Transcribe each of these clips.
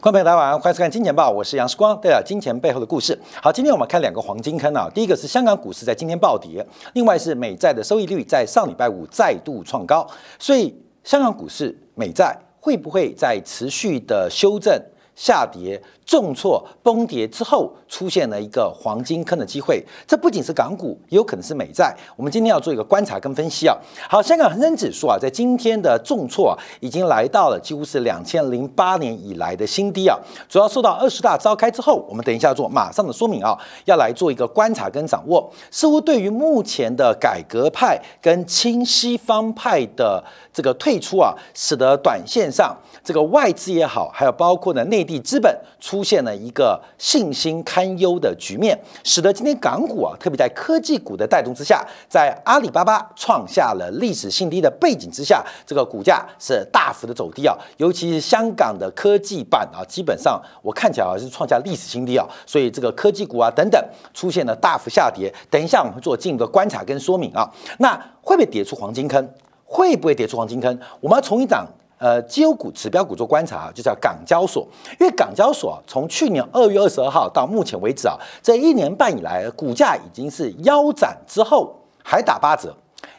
观众朋友大家晚上欢迎收看《金钱报》，我是杨世光，带来金钱背后的故事。好，今天我们看两个黄金坑啊，第一个是香港股市在今天暴跌，另外是美债的收益率在上礼拜五再度创高，所以香港股市美债会不会在持续的修正？下跌、重挫、崩跌之后，出现了一个黄金坑的机会。这不仅是港股，也有可能是美债。我们今天要做一个观察跟分析啊。好，香港恒生指数啊，在今天的重挫啊，已经来到了几乎是两千零八年以来的新低啊。主要受到二十大召开之后，我们等一下做马上的说明啊，要来做一个观察跟掌握。似乎对于目前的改革派跟亲西方派的这个退出啊，使得短线上这个外资也好，还有包括呢内。地资本出出现了一个信心堪忧的局面，使得今天港股啊，特别在科技股的带动之下，在阿里巴巴创下了历史新低的背景之下，这个股价是大幅的走低啊。尤其是香港的科技板啊，基本上我看起来啊是创下历史新低啊，所以这个科技股啊等等出现了大幅下跌。等一下我们做进一步的观察跟说明啊，那会不会跌出黄金坑？会不会跌出黄金坑？我们要从一档。呃，绩优股、指标股做观察啊，就叫港交所。因为港交所从去年二月二十二号到目前为止啊，这一年半以来，股价已经是腰斩之后还打八折，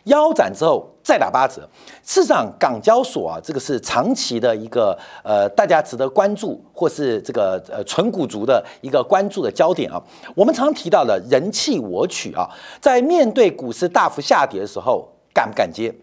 腰斩之后再打八折。事实上，港交所啊，这个是长期的一个呃，大家值得关注，或是这个呃纯股族的一个关注的焦点啊。我们常提到的人气我取啊，在面对股市大幅下跌的时候，敢不敢接？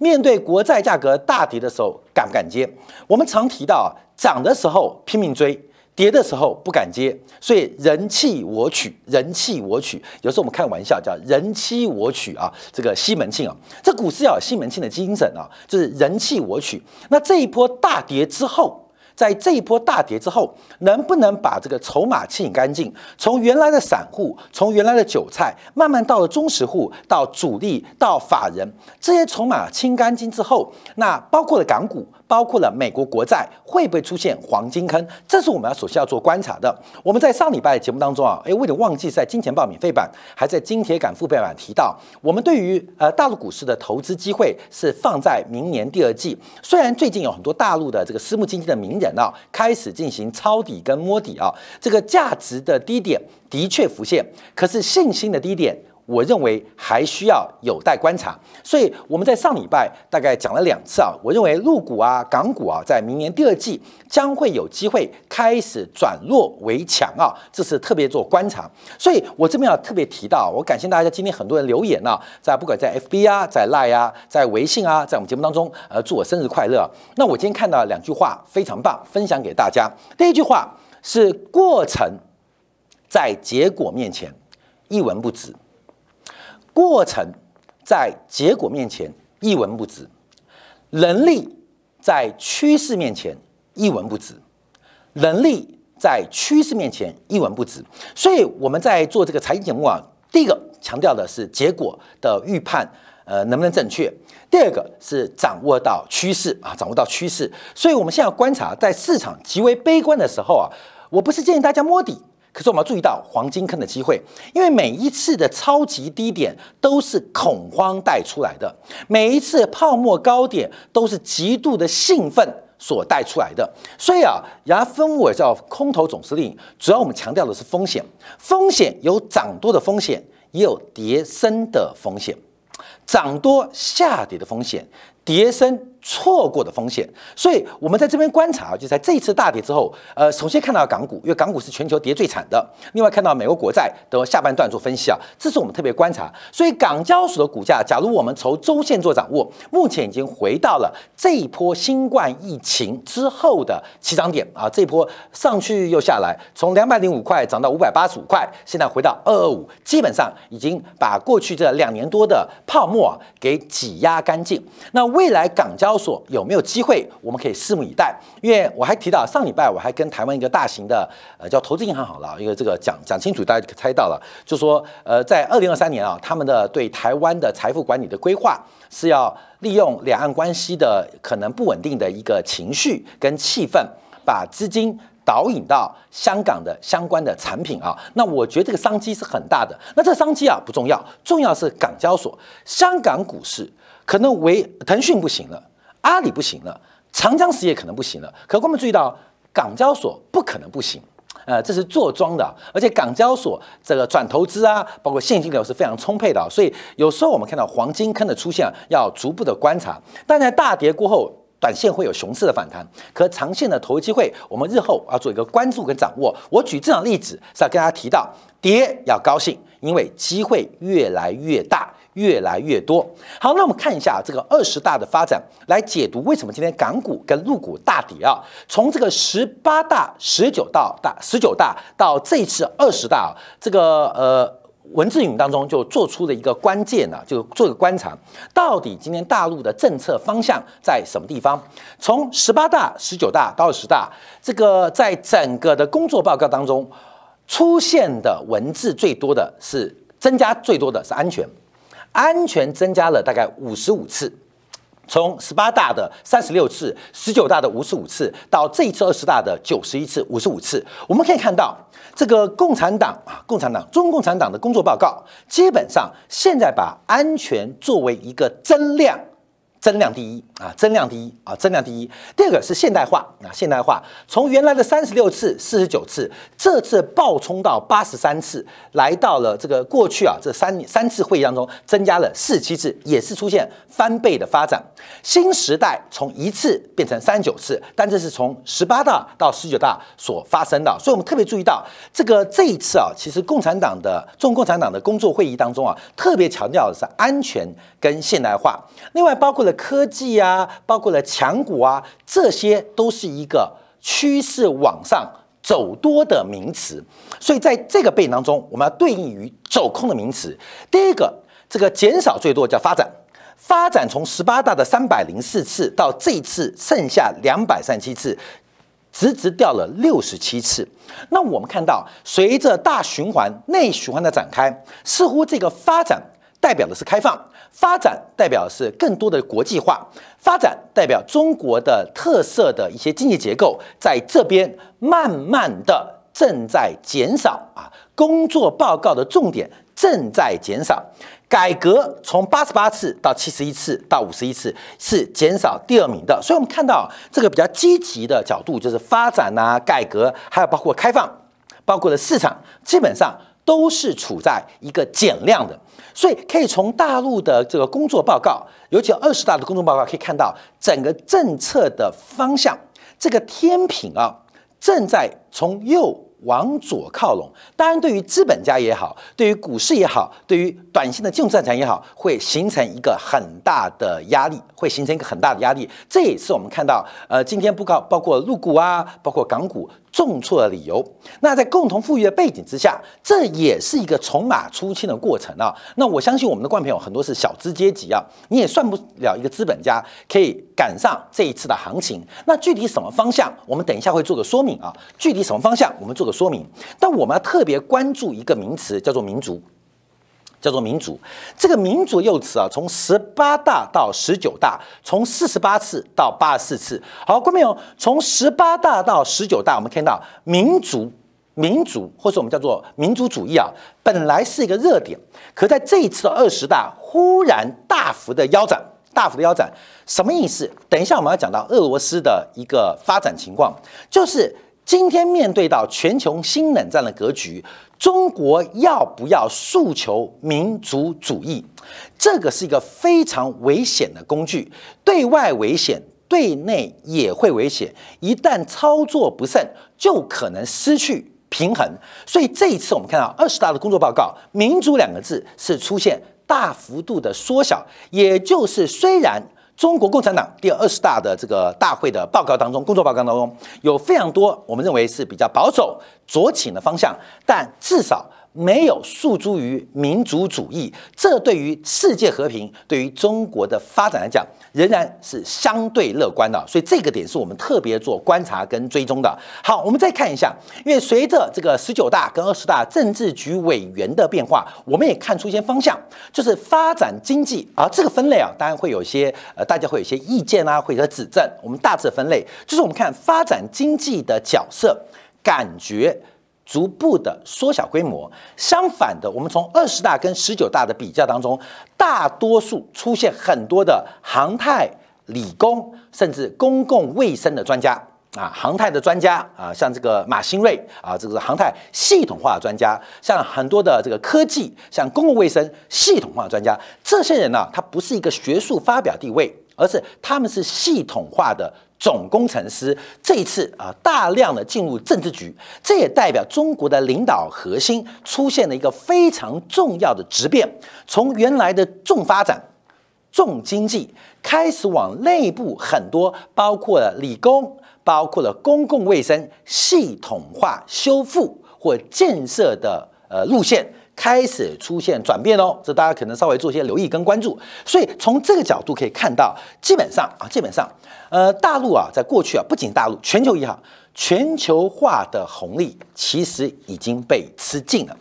面对国债价格大跌的时候，敢不敢接？我们常提到啊，涨的时候拼命追，跌的时候不敢接，所以人气我取，人气我取。有时候我们开玩笑叫人妻我取啊，这个西门庆啊，这股市要有西门庆的精神啊，就是人气我取。那这一波大跌之后。在这一波大跌之后，能不能把这个筹码清理干净？从原来的散户，从原来的韭菜，慢慢到了中实户，到主力，到法人，这些筹码清干净之后，那包括了港股。包括了美国国债会不会出现黄金坑？这是我们要首先要做观察的。我们在上礼拜的节目当中啊，诶，为了忘记在金钱豹免费版，还在金铁杆付费版提到，我们对于呃大陆股市的投资机会是放在明年第二季。虽然最近有很多大陆的这个私募基金的名人啊，开始进行抄底跟摸底啊，这个价值的低点的确浮现，可是信心的低点。我认为还需要有待观察，所以我们在上礼拜大概讲了两次啊。我认为陆股啊、港股啊，在明年第二季将会有机会开始转弱为强啊，这是特别做观察。所以我这边要特别提到，我感谢大家今天很多人留言啊，在不管在 FB 啊、在 Line 啊、在微信啊，在我们节目当中呃祝我生日快乐。那我今天看到两句话非常棒，分享给大家。第一句话是过程在结果面前一文不值。过程在结果面前一文不值，能力在趋势面前一文不值，能力在趋势面前一文不值。所以我们在做这个财经节目啊，第一个强调的是结果的预判，呃，能不能正确；第二个是掌握到趋势啊，掌握到趋势。所以我们现在观察，在市场极为悲观的时候啊，我不是建议大家摸底。可是我们要注意到黄金坑的机会，因为每一次的超级低点都是恐慌带出来的，每一次泡沫高点都是极度的兴奋所带出来的。所以啊，牙分我叫空头总司令，主要我们强调的是风险，风险有涨多的风险，也有跌升的风险，涨多下跌的风险，跌升。错过的风险，所以我们在这边观察，就在这一次大跌之后，呃，首先看到港股，因为港股是全球跌最惨的。另外看到美国国债的下半段做分析啊，这是我们特别观察。所以港交所的股价，假如我们从周线做掌握，目前已经回到了这一波新冠疫情之后的起涨点啊，这一波上去又下来，从两百零五块涨到五百八十五块，现在回到二二五，基本上已经把过去这两年多的泡沫啊给挤压干净。那未来港交交所有没有机会？我们可以拭目以待。因为我还提到上礼拜我还跟台湾一个大型的呃叫投资银行好了，因为这个讲讲清楚，大家就猜到了，就说呃在二零二三年啊，他们的对台湾的财富管理的规划是要利用两岸关系的可能不稳定的一个情绪跟气氛，把资金导引到香港的相关的产品啊。那我觉得这个商机是很大的。那这商机啊不重要，重要是港交所、香港股市可能为腾讯不行了。阿里不行了，长江实业可能不行了。可我们注意到，港交所不可能不行。呃，这是做庄的，而且港交所这个转投资啊，包括现金流是非常充沛的，所以有时候我们看到黄金坑的出现，要逐步的观察。但在大跌过后，短线会有熊市的反弹，可长线的投资机会，我们日后要做一个关注跟掌握。我举这场例子是要跟大家提到，跌要高兴，因为机会越来越大。越来越多。好，那我们看一下这个二十大的发展，来解读为什么今天港股跟陆股大跌啊？从这个十八大、十九大、大十九大到这次二十大，这个呃文字语当中就做出了一个关键呢，就做个观察，到底今天大陆的政策方向在什么地方？从十八大、十九大到二十大，这个在整个的工作报告当中出现的文字最多的是增加最多的是安全。安全增加了大概五十五次，从十八大的三十六次、十九大的五十五次，到这一次二十大的九十一次、五十五次，我们可以看到，这个共产党啊，共产党、中共产党的工作报告，基本上现在把安全作为一个增量。增量第一啊，增量第一啊，增量第一。第二个是现代化啊，现代化从原来的三十六次、四十九次，这次暴冲到八十三次，来到了这个过去啊，这三三次会议当中增加了四七次，也是出现翻倍的发展。新时代从一次变成三十九次，但这是从十八大到十九大所发生的，所以我们特别注意到这个这一次啊，其实共产党的中共产党的工作会议当中啊，特别强调的是安全跟现代化，另外包括了。科技啊，包括了强股啊，这些都是一个趋势往上走多的名词。所以在这个背景当中，我们要对应于走空的名词。第一个，这个减少最多叫发展，发展从十八大的三百零四次到这次剩下两百三十七次，直直掉了六十七次。那我们看到，随着大循环内循环的展开，似乎这个发展代表的是开放。发展代表是更多的国际化，发展代表中国的特色的一些经济结构在这边慢慢的正在减少啊，工作报告的重点正在减少，改革从八十八次到七十一次到五十一次是减少第二名的，所以我们看到这个比较积极的角度就是发展啊，改革，还有包括开放，包括的市场，基本上。都是处在一个减量的，所以可以从大陆的这个工作报告，尤其二十大的工作报告，可以看到整个政策的方向，这个天平啊，正在从右。往左靠拢，当然，对于资本家也好，对于股市也好，对于短线的金融战场也好，会形成一个很大的压力，会形成一个很大的压力。这也是我们看到，呃，今天不告包括陆股啊，包括港股重挫的理由。那在共同富裕的背景之下，这也是一个筹码出清的过程啊。那我相信我们的观众朋友很多是小资阶级啊，你也算不了一个资本家可以赶上这一次的行情。那具体什么方向，我们等一下会做个说明啊。具体什么方向，我们做个。说明，但我们要特别关注一个名词，叫做民族，叫做民主。这个民族幼词啊，从十八大到十九大，从四十八次到八十四次。好，观众朋友，从十八大到十九大，我们看到民族、民族，或者我们叫做民族主义啊，本来是一个热点，可在这一次的二十大，忽然大幅的腰斩，大幅的腰斩，什么意思？等一下我们要讲到俄罗斯的一个发展情况，就是。今天面对到全球新冷战的格局，中国要不要诉求民族主义？这个是一个非常危险的工具，对外危险，对内也会危险。一旦操作不慎，就可能失去平衡。所以这一次我们看到二十大的工作报告，“民族”两个字是出现大幅度的缩小，也就是虽然。中国共产党第二十大的这个大会的报告当中，工作报告当中有非常多，我们认为是比较保守、左倾的方向，但至少。没有诉诸于民族主义，这对于世界和平、对于中国的发展来讲，仍然是相对乐观的。所以这个点是我们特别做观察跟追踪的。好，我们再看一下，因为随着这个十九大跟二十大政治局委员的变化，我们也看出一些方向，就是发展经济。啊这个分类啊，当然会有一些呃，大家会有一些意见啊，或者指正。我们大致分类，就是我们看发展经济的角色，感觉。逐步的缩小规模，相反的，我们从二十大跟十九大的比较当中，大多数出现很多的航太、理工甚至公共卫生的专家。啊，航太的专家啊，像这个马新瑞啊，这个航太系统化的专家，像很多的这个科技，像公共卫生系统化的专家，这些人呢，他不是一个学术发表地位，而是他们是系统化的总工程师。这一次啊，大量的进入政治局，这也代表中国的领导核心出现了一个非常重要的质变，从原来的重发展、重经济，开始往内部很多，包括了理工。包括了公共卫生系统化修复或建设的呃路线开始出现转变哦，这大家可能稍微做些留意跟关注。所以从这个角度可以看到，基本上啊，基本上呃，大陆啊，在过去啊，不仅大陆，全球也好，全球化的红利其实已经被吃尽了，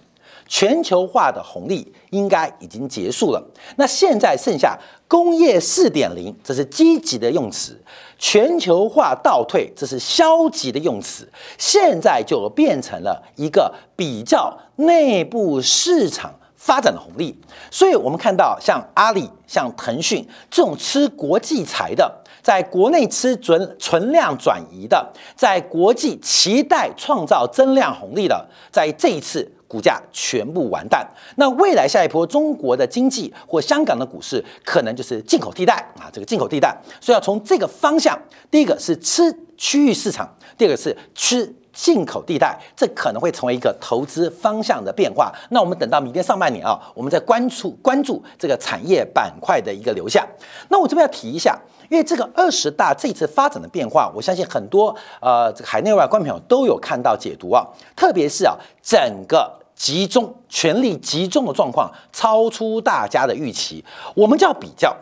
全球化的红利应该已经结束了。那现在剩下工业四点零，这是积极的用词。全球化倒退，这是消极的用词，现在就变成了一个比较内部市场发展的红利。所以，我们看到像阿里、像腾讯这种吃国际财的，在国内吃准存量转移的，在国际期待创造增量红利的，在这一次。股价全部完蛋，那未来下一波中国的经济或香港的股市可能就是进口替代啊，这个进口替代，所以要从这个方向，第一个是吃区域市场，第二个是吃进口地带，这可能会成为一个投资方向的变化。那我们等到明年上半年啊，我们再关注关注这个产业板块的一个流向。那我这边要提一下，因为这个二十大这次发展的变化，我相信很多呃这个海内外观众朋友都有看到解读啊，特别是啊整个。集中权力集中的状况超出大家的预期，我们就要比较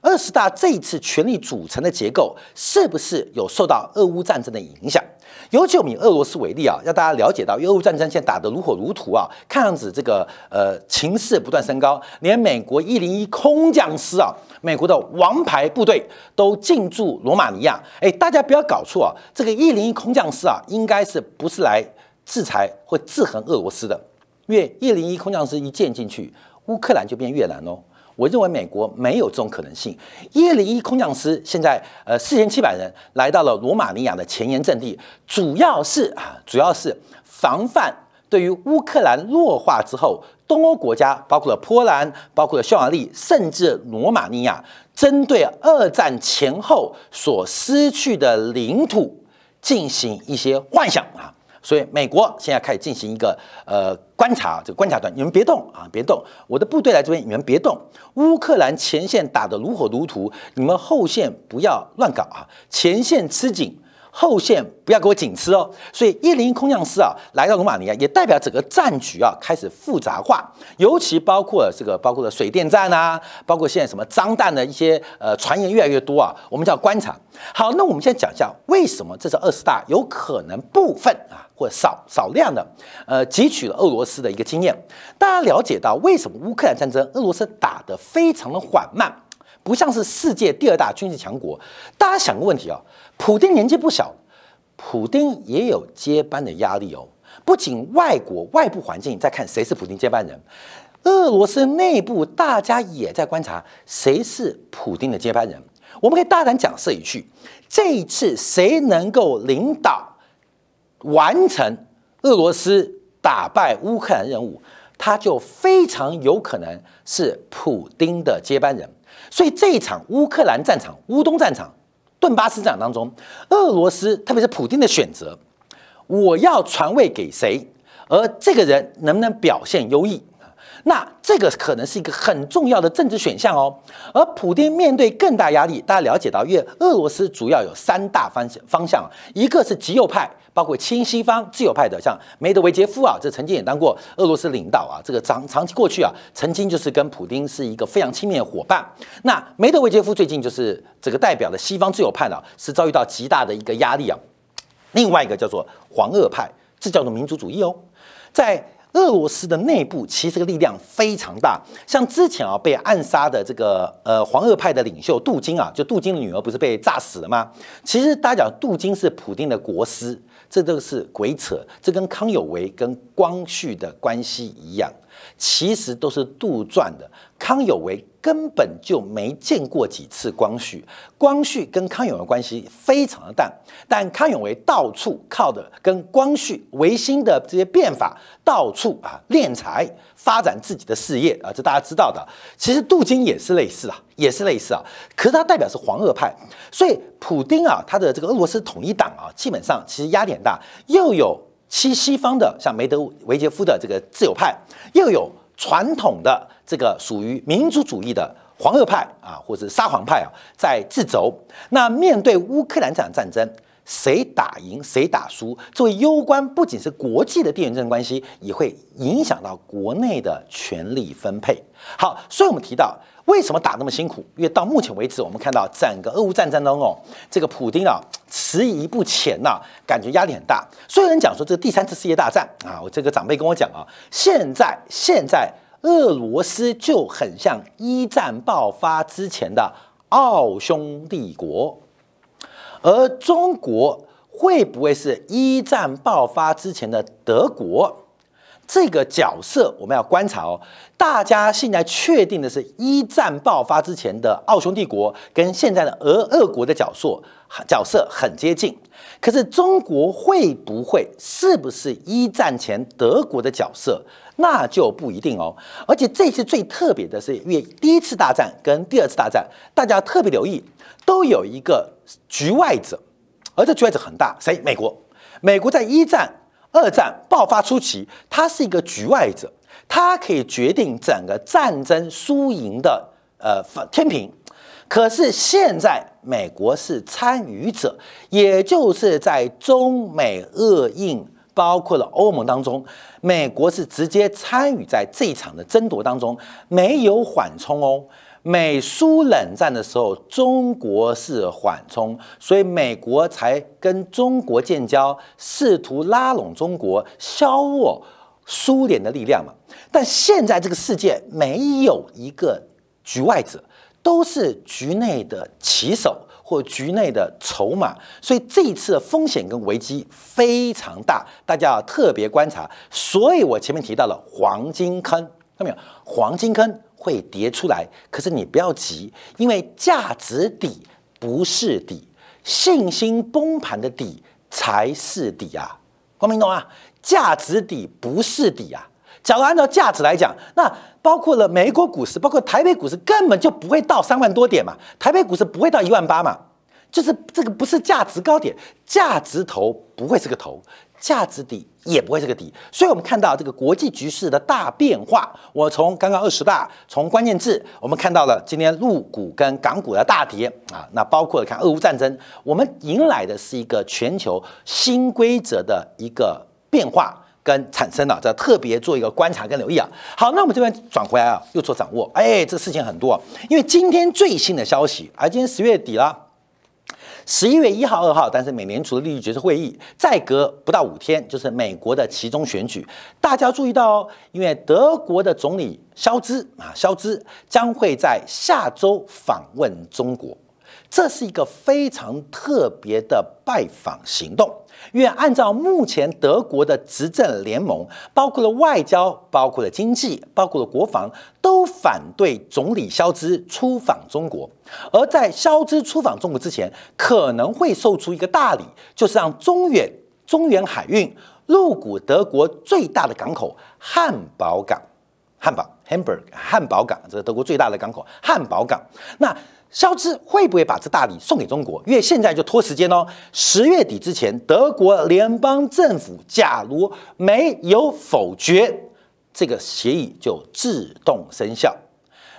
二十大这一次权力组成的结构是不是有受到俄乌战争的影响？尤其我们以俄罗斯为例啊，让大家了解到，俄乌战争现在打得如火如荼啊，看样子这个呃情势不断升高，连美国一零一空降师啊，美国的王牌部队都进驻罗马尼亚。哎，大家不要搞错啊，这个一零一空降师啊，应该是不是来制裁或制衡俄罗斯的？因为一零一空降师一建进去，乌克兰就变越南喽。我认为美国没有这种可能性。一零一空降师现在呃四千七百人来到了罗马尼亚的前沿阵地，主要是啊主要是防范对于乌克兰弱化之后，东欧国家包括了波兰、包括了匈牙利，甚至罗马尼亚，针对二战前后所失去的领土进行一些幻想啊。所以美国现在开始进行一个呃观察，这个观察团，你们别动啊，别动，我的部队来这边，你们别动。乌克兰前线打得如火如荼，你们后线不要乱搞啊，前线吃紧。后线不要给我紧吃哦，所以一零空降师啊来到罗马尼亚，也代表整个战局啊开始复杂化，尤其包括这个包括了水电站啊，包括现在什么脏弹的一些呃传言越来越多啊，我们叫观察。好，那我们现在讲一下为什么这是二十大有可能部分啊或少少量的呃汲取了俄罗斯的一个经验。大家了解到为什么乌克兰战争俄罗斯打得非常的缓慢，不像是世界第二大军事强国。大家想个问题啊。普丁年纪不小，普丁也有接班的压力哦。不仅外国外部环境在看谁是普丁接班人，俄罗斯内部大家也在观察谁是普丁的接班人。我们可以大胆假设一句：这一次谁能够领导完成俄罗斯打败乌克兰任务，他就非常有可能是普丁的接班人。所以这一场乌克兰战场、乌东战场。顿巴斯战场当中，俄罗斯特别是普丁的选择，我要传位给谁？而这个人能不能表现优异？那这个可能是一个很重要的政治选项哦。而普京面对更大压力，大家了解到，因为俄罗斯主要有三大方向方向，一个是极右派，包括亲西方自由派的，像梅德韦杰夫啊，这曾经也当过俄罗斯领导啊，这个长长期过去啊，曾经就是跟普京是一个非常亲密的伙伴。那梅德韦杰夫最近就是这个代表的西方自由派呢，是遭遇到极大的一个压力啊。另外一个叫做黄俄派，这叫做民族主义哦，在。俄罗斯的内部其实个力量非常大，像之前啊被暗杀的这个呃黄俄派的领袖杜金啊，就杜金的女儿不是被炸死了吗？其实大家讲杜金是普丁的国师，这都是鬼扯，这跟康有为跟光绪的关系一样。其实都是杜撰的。康有为根本就没见过几次光绪，光绪跟康有为关系非常的淡，但康有为到处靠的跟光绪维新的这些变法，到处啊敛财，发展自己的事业啊，这大家知道的。其实杜金也是类似啊，也是类似啊，可是他代表是黄俄派，所以普丁啊，他的这个俄罗斯统一党啊，基本上其实压力很大，又有西西方的像梅德韦杰夫的这个自由派，又有。传统的这个属于民族主义的黄俄派啊，或者沙皇派啊，在自轴。那面对乌克兰这场战争，谁打赢谁打输，作为攸关不仅是国际的地缘政治关系，也会影响到国内的权力分配。好，所以我们提到为什么打那么辛苦？因为到目前为止，我们看到整个俄乌战争当中，这个普京啊迟疑不前呐，感觉压力很大。所以有人讲说，这第三次世界大战啊，我这个长辈跟我讲啊，现在现在。俄罗斯就很像一战爆发之前的奥匈帝国，而中国会不会是一战爆发之前的德国？这个角色我们要观察哦。大家现在确定的是一战爆发之前的奥匈帝国跟现在的俄俄国的角色角色很接近，可是中国会不会是不是一战前德国的角色？那就不一定哦，而且这次最特别的是，因为第一次大战跟第二次大战，大家特别留意，都有一个局外者，而这局外者很大，谁？美国。美国在一战、二战爆发初期，它是一个局外者，它可以决定整个战争输赢的呃天平。可是现在美国是参与者，也就是在中美俄印。包括了欧盟当中，美国是直接参与在这一场的争夺当中，没有缓冲哦。美苏冷战的时候，中国是缓冲，所以美国才跟中国建交，试图拉拢中国，削弱苏联的力量嘛。但现在这个世界没有一个局外者，都是局内的棋手。或局内的筹码，所以这一次的风险跟危机非常大，大家要特别观察。所以我前面提到了黄金坑，看到没有？黄金坑会跌出来，可是你不要急，因为价值底不是底，信心崩盘的底才是底啊！光明懂啊？价值底不是底啊！假如按照价值来讲，那包括了美国股市，包括台北股市，根本就不会到三万多点嘛。台北股市不会到一万八嘛，就是这个不是价值高点，价值头不会是个头，价值底也不会是个底。所以我们看到这个国际局势的大变化。我从刚刚二十大，从关键字，我们看到了今天陆股跟港股的大跌啊。那包括看俄乌战争，我们迎来的是一个全球新规则的一个变化。跟产生了，这特别做一个观察跟留意啊。好，那我们这边转回来啊，又做掌握。哎，这事情很多，因为今天最新的消息，而今天十月底了，十一月一号、二号，但是美联储的利率决策会议再隔不到五天，就是美国的其中选举。大家注意到哦，因为德国的总理肖兹啊，肖兹将会在下周访问中国，这是一个非常特别的拜访行动。因为按照目前德国的执政联盟，包括了外交、包括了经济、包括了国防，都反对总理肖兹出访中国。而在肖兹出访中国之前，可能会售出一个大礼，就是让中远中远海运入股德国最大的港口汉堡港，汉堡 Hamburg 汉堡港，这是德国最大的港口汉堡港。那肖兹会不会把这大礼送给中国？因为现在就拖时间哦，十月底之前，德国联邦政府假如没有否决这个协议，就自动生效；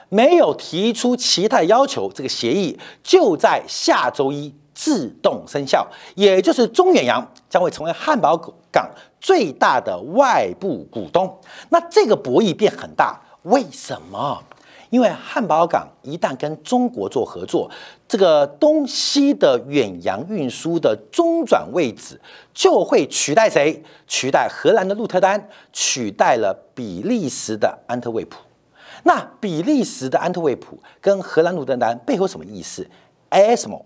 没有提出其他要求，这个协议就在下周一自动生效。也就是中远洋将会成为汉堡港最大的外部股东。那这个博弈变很大，为什么？因为汉堡港一旦跟中国做合作，这个东西的远洋运输的中转位置就会取代谁？取代荷兰的鹿特丹，取代了比利时的安特卫普。那比利时的安特卫普跟荷兰鹿特丹背后什么意思？ASML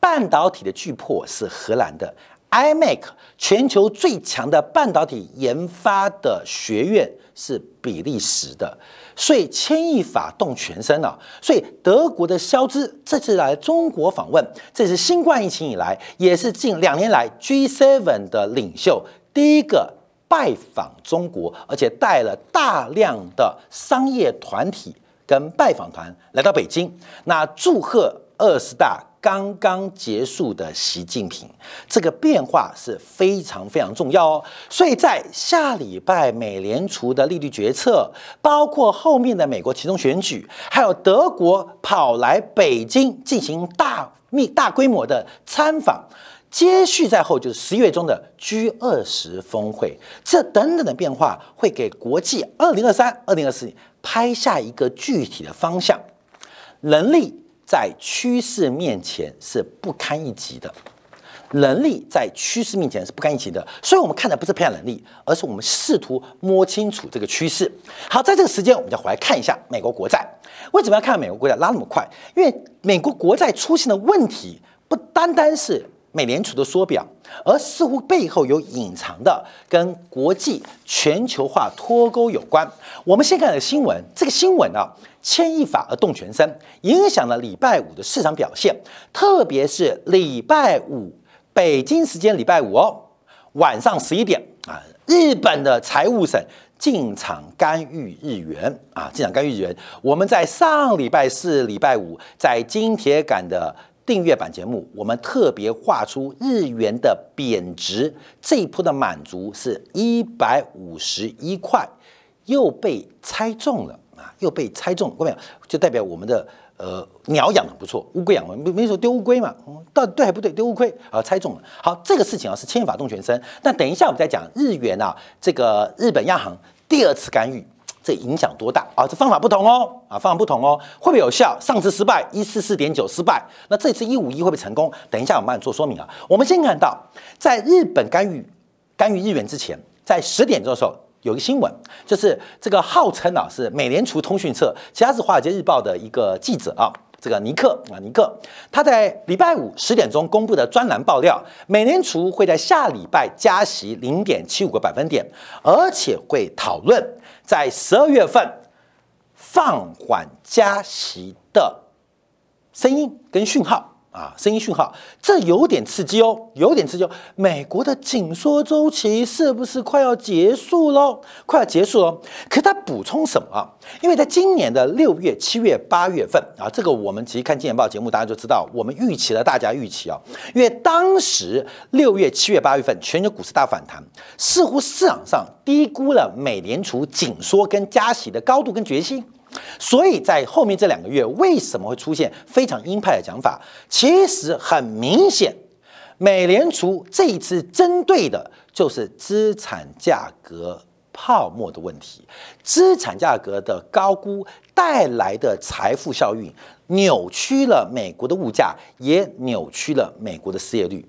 半导体的巨破是荷兰的，iMac 全球最强的半导体研发的学院是比利时的，所以牵一发动全身啊！所以德国的肖兹这次来中国访问，这是新冠疫情以来，也是近两年来 G7 的领袖第一个拜访中国，而且带了大量的商业团体跟拜访团来到北京，那祝贺二十大。刚刚结束的习近平，这个变化是非常非常重要哦。所以在下礼拜美联储的利率决策，包括后面的美国其中选举，还有德国跑来北京进行大密大规模的参访，接续在后就是十一月中的 G 二十峰会，这等等的变化会给国际二零二三、二零二四年拍下一个具体的方向，能力。在趋势面前是不堪一击的，能力在趋势面前是不堪一击的，所以我们看的不是培养能力，而是我们试图摸清楚这个趋势。好，在这个时间，我们就回来看一下美国国债。为什么要看美国国债拉那么快？因为美国国债出现的问题不单单是美联储的缩表，而似乎背后有隐藏的跟国际全球化脱钩有关。我们先看个新闻，这个新闻啊。牵一发而动全身，影响了礼拜五的市场表现，特别是礼拜五北京时间礼拜五哦，晚上十一点啊，日本的财务省进场干预日元啊，进场干预日元。我们在上礼拜四、礼拜五在金铁杆的订阅版节目，我们特别画出日元的贬值，这一波的满足是一百五十一块，又被猜中了。啊，又被猜中，各位就代表我们的呃鸟养的不错，乌龟养没没说丢乌龟嘛？到底对还不对？丢乌龟啊，猜中了。好，这个事情啊是牵一发动全身。那等一下我们再讲日元啊，这个日本央行第二次干预，这影响多大啊？这方法不同哦，啊方法不同哦，会不会有效？上次失败一四四点九失败，那这次一五一会不会成功？等一下我们慢慢做说明啊。我们先看到，在日本干预干预日元之前，在十点钟的时候。有一个新闻，就是这个号称啊是美联储通讯社，其他是华尔街日报的一个记者啊，这个尼克啊尼克，他在礼拜五十点钟公布的专栏爆料，美联储会在下礼拜加息零点七五个百分点，而且会讨论在十二月份放缓加息的声音跟讯号。啊，声音讯号，这有点刺激哦，有点刺激哦。美国的紧缩周期是不是快要结束喽？快要结束喽。可他补充什么？因为在今年的六月、七月、八月份啊，这个我们其实看《金钱报》节目，大家就知道，我们预期了大家预期啊。因为当时六月、七月、八月份全球股市大反弹，似乎市场上低估了美联储紧缩跟加息的高度跟决心。所以在后面这两个月，为什么会出现非常鹰派的讲法？其实很明显，美联储这一次针对的就是资产价格泡沫的问题，资产价格的高估带来的财富效应，扭曲了美国的物价，也扭曲了美国的失业率，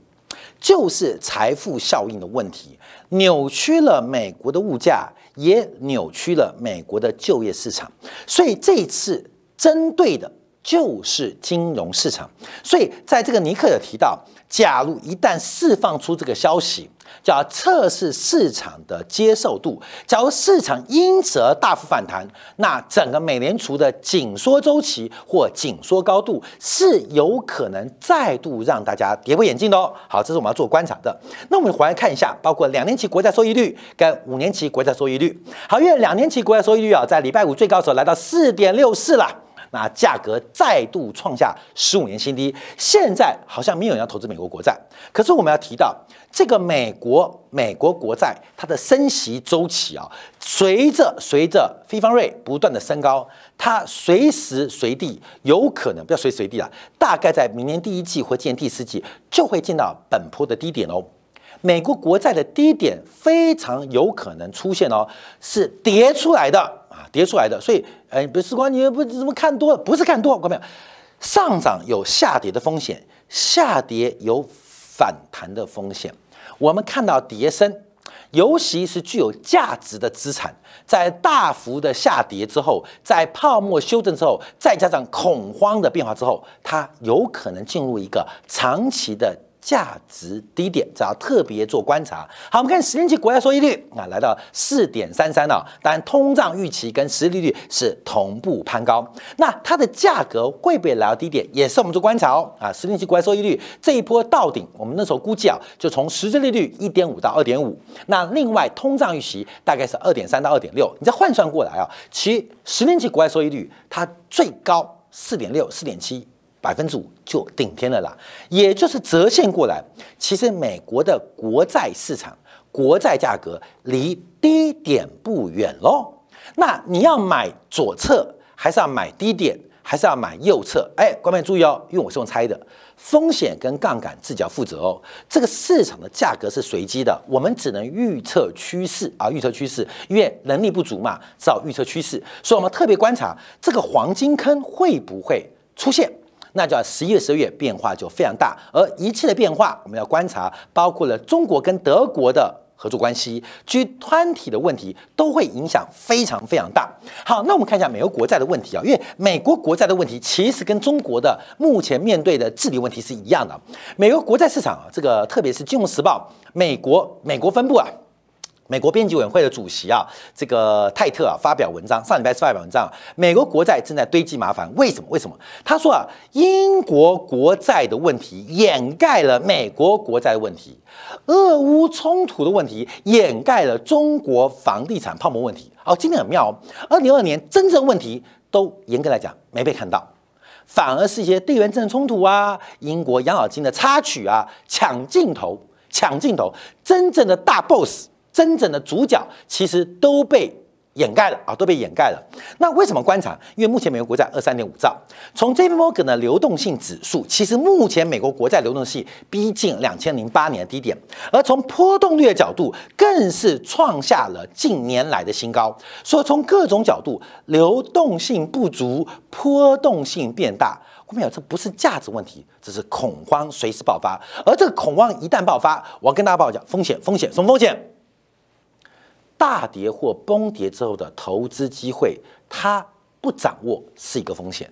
就是财富效应的问题，扭曲了美国的物价。也扭曲了美国的就业市场，所以这次针对的就是金融市场。所以在这个尼克有提到，假如一旦释放出这个消息。叫测试市场的接受度。假如市场因此而大幅反弹，那整个美联储的紧缩周期或紧缩高度是有可能再度让大家跌破眼镜的哦。好，这是我们要做观察的。那我们回来看一下，包括两年期国债收益率跟五年期国债收益率。好，因为两年期国债收益率啊，在礼拜五最高时候来到四点六四了。那价格再度创下十五年新低，现在好像没有人要投资美国国债。可是我们要提到，这个美国美国国债它的升息周期啊，随着随着非方瑞不断的升高，它随时随地有可能不要随时随地啊，大概在明年第一季或今年第四季就会见到本坡的低点哦。美国国债的低点非常有可能出现哦，是跌出来的。跌出来的，所以，哎，不是光你不怎么看多，不是看多，看到没有？上涨有下跌的风险，下跌有反弹的风险。我们看到跌升，尤其是具有价值的资产，在大幅的下跌之后，在泡沫修正之后，再加上恐慌的变化之后，它有可能进入一个长期的。价值低点，这要特别做观察。好，我们看十年期国债收益率啊，来到四点三三了。当然，通胀预期跟实际利率是同步攀高。那它的价格会不会来到低点，也是我们做观察哦。啊，十年期国债收益率这一波到顶，我们那时候估计啊，就从实质利率一点五到二点五。那另外通胀预期大概是二点三到二点六。你再换算过来啊，其十年期国债收益率它最高四点六、四点七。百分之五就顶天了啦，也就是折现过来，其实美国的国债市场国债价格离低点不远喽。那你要买左侧，还是要买低点，还是要买右侧？哎，观众注意哦，因为我是用猜的，风险跟杠杆自己要负责哦。这个市场的价格是随机的，我们只能预测趋势啊，预测趋势，因为能力不足嘛，只好预测趋势。所以我们特别观察这个黄金坑会不会出现。那叫十一月、十二月变化就非常大，而一切的变化我们要观察，包括了中国跟德国的合作关系、G 团体的问题，都会影响非常非常大。好，那我们看一下美国国债的问题啊，因为美国国债的问题其实跟中国的目前面对的治理问题是一样的。美国国债市场啊，这个特别是《金融时报》美国美国分部啊。美国编辑委员会的主席啊，这个泰特啊发表文章，上礼拜是发表文章，美国国债正在堆积麻烦，为什么？为什么？他说啊，英国国债的问题掩盖了美国国债的问题，俄乌冲突的问题掩盖了中国房地产泡沫问题。哦，今天很妙哦，二零二年真正问题都严格来讲没被看到，反而是一些地缘政治冲突啊，英国养老金的插曲啊，抢镜头，抢镜头，真正的大 boss。真正的主角其实都被掩盖了啊，都被掩盖了。那为什么观察？因为目前美国国债二三点五兆，从 J P Morgan 的流动性指数，其实目前美国国债流动性逼近两千零八年的低点，而从波动率的角度，更是创下了近年来的新高。所以从各种角度，流动性不足，波动性变大。我没有，这不是价值问题，这是恐慌随时爆发。而这个恐慌一旦爆发，我要跟大家报讲风险，风险什么风险？大跌或崩跌之后的投资机会，它不掌握是一个风险，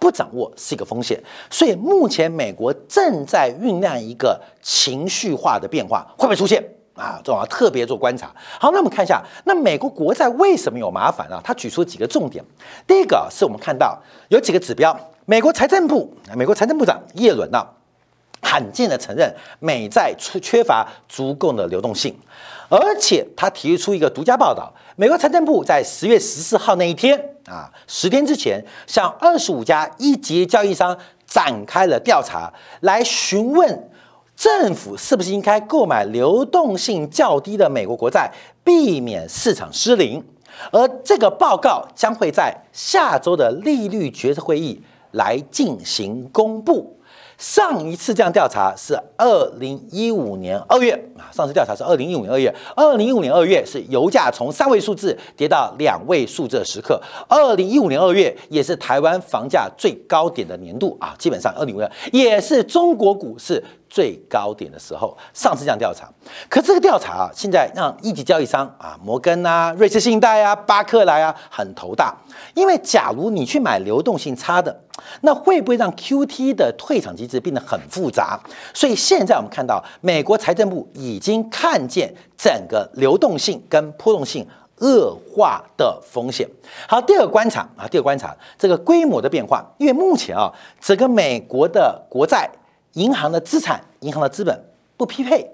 不掌握是一个风险。所以目前美国正在酝酿一个情绪化的变化，会不会出现啊？这要特别做观察。好，那我们看一下，那美国国债为什么有麻烦呢？他举出几个重点。第一个是我们看到有几个指标，美国财政部，美国财政部长耶伦呢，罕见的承认美债缺缺乏足够的流动性。而且他提出一个独家报道，美国财政部在十月十四号那一天啊，十天之前，向二十五家一级交易商展开了调查，来询问政府是不是应该购买流动性较低的美国国债，避免市场失灵。而这个报告将会在下周的利率决策会议来进行公布。上一次这样调查是二零一五年二月啊，上次调查是二零一五年二月，二零一五年二月是油价从三位数字跌到两位数字的时刻，二零一五年二月也是台湾房价最高点的年度啊，基本上二零一五年也是中国股市。最高点的时候，上次这样调查，可这个调查啊，现在让一级交易商啊，摩根啊、瑞士信贷啊、巴克莱啊很头大，因为假如你去买流动性差的，那会不会让 QT 的退场机制变得很复杂？所以现在我们看到，美国财政部已经看见整个流动性跟波动性恶化的风险。好，第二个观察啊，第二个观察这个规模的变化，因为目前啊，整个美国的国债。银行的资产、银行的资本不匹配。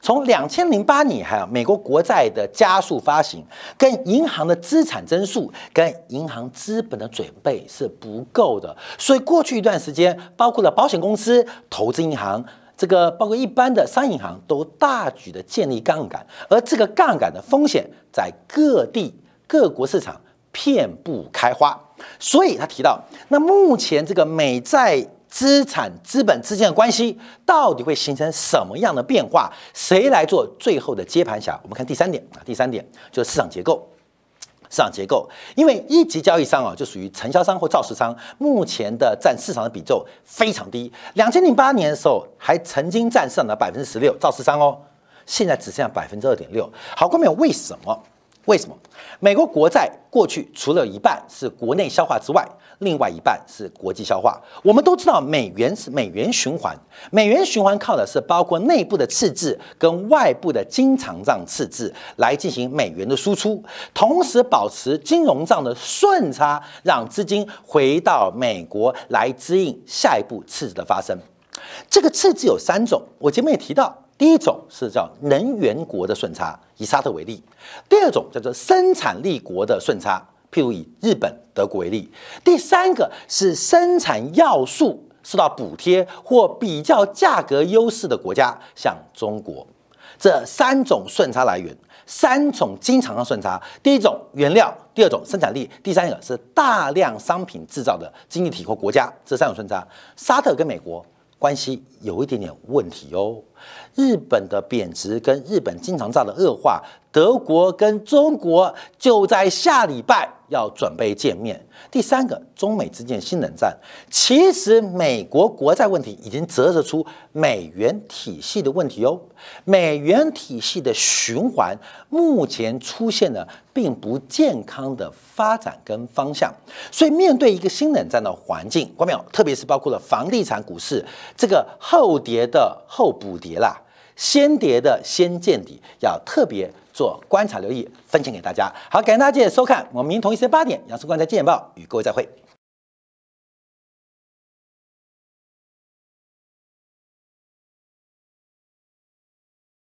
从两千零八年，还有美国国债的加速发行，跟银行的资产增速、跟银行资本的准备是不够的。所以过去一段时间，包括了保险公司、投资银行，这个包括一般的商业银行，都大举的建立杠杆，而这个杠杆的风险在各地各国市场遍布开花。所以他提到，那目前这个美债。资产资本之间的关系到底会形成什么样的变化？谁来做最后的接盘侠？我们看第三点啊，第三点就是市场结构。市场结构，因为一级交易商啊，就属于承销商或造市商，目前的占市场的比重非常低。两千零八年的时候还曾经占市场的百分之十六，造市商哦，现在只剩下百分之二点六。好，关面为什么？为什么？美国国债过去除了一半是国内消化之外，另外一半是国际消化。我们都知道，美元是美元循环，美元循环靠的是包括内部的赤字跟外部的经常账赤字来进行美元的输出，同时保持金融账的顺差，让资金回到美国来支应下一步赤字的发生。这个赤字有三种，我前面也提到。第一种是叫能源国的顺差，以沙特为例；第二种叫做生产力国的顺差，譬如以日本、德国为例；第三个是生产要素受到补贴或比较价格优势的国家，像中国。这三种顺差来源，三种经常的顺差：第一种原料，第二种生产力，第三个是大量商品制造的经济体或国家。这三种顺差，沙特跟美国。关系有一点点问题哦，日本的贬值跟日本经常账的恶化，德国跟中国就在下礼拜要准备见面。第三个，中美之间新冷战，其实美国国债问题已经折射出美元体系的问题哦，美元体系的循环目前出现了并不健康的发展跟方向，所以面对一个新冷战的环境，关没有？特别是包括了房地产股市这个后跌的后补跌啦，先跌的先见底，要特别。做观察留意，分享给大家。好，感谢大家收看，我们明天同一时间八点，杨树观察《见报》与各位再会。